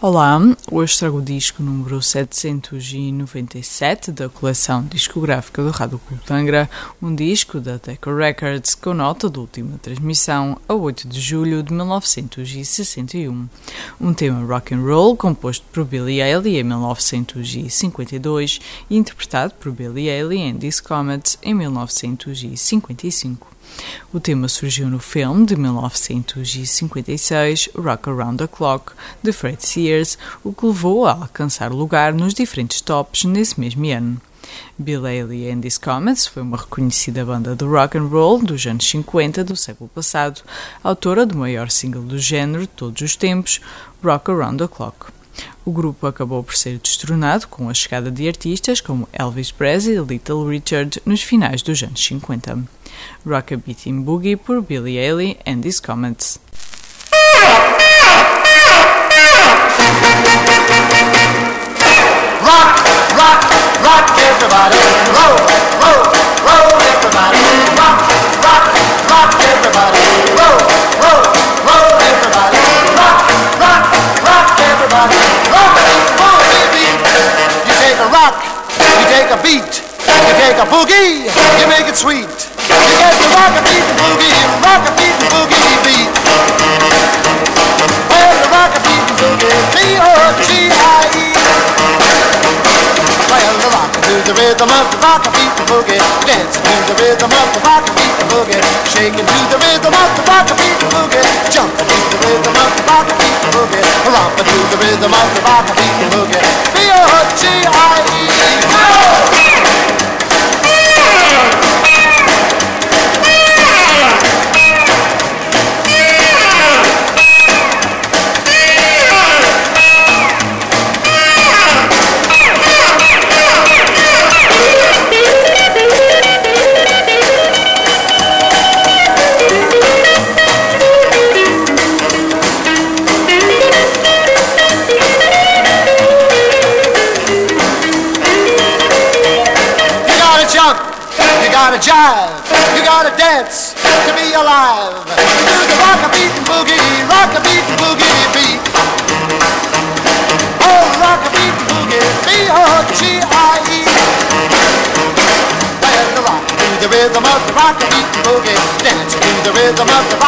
Olá, hoje trago o disco número 797 da coleção discográfica do Rádio Clube Tangra, um disco da Decca Records com nota de última transmissão a 8 de julho de 1961. Um tema rock and roll composto por Billy Haley em 1952 e interpretado por Billy Haley em This Comet em 1955. O tema surgiu no filme de 1956 Rock Around the Clock de Fred Sears, o que levou a alcançar lugar nos diferentes tops nesse mesmo ano. Bill Haley and His Comets foi uma reconhecida banda de rock and roll dos anos 50 do século passado, autora do maior single do género de todos os tempos, Rock Around the Clock. O grupo acabou por ser destronado com a chegada de artistas como Elvis Presley e Little Richard nos finais dos anos 50. Rockabit in Boogie por Billy Haley and His Comets. Rock, rock, rock everybody, roll, roll you take a boogie, you make it sweet. You get the rock a beat and boogie, rock a beat and boogie beat. Well, the rock a beat and boogie, B-O-G-I-E. Well, the rock to the rhythm of the rock a beat and boogie, dancing to the rhythm of the rock a beat and boogie, shaking to the rhythm of the rock a beat and boogie, jumping to the rhythm of the rock a beat and boogie, romping to the rhythm of the rock a beat and boogie, B-O-G-I-E. Gotta jive, you gotta dance to be alive. Do the rock a beat and boogie, rock a beat and boogie beat. Oh, rock a beat and boogie, B O G I E. Well, the rock to the rhythm of the rock a beat and boogie, dancing to the rhythm of the rock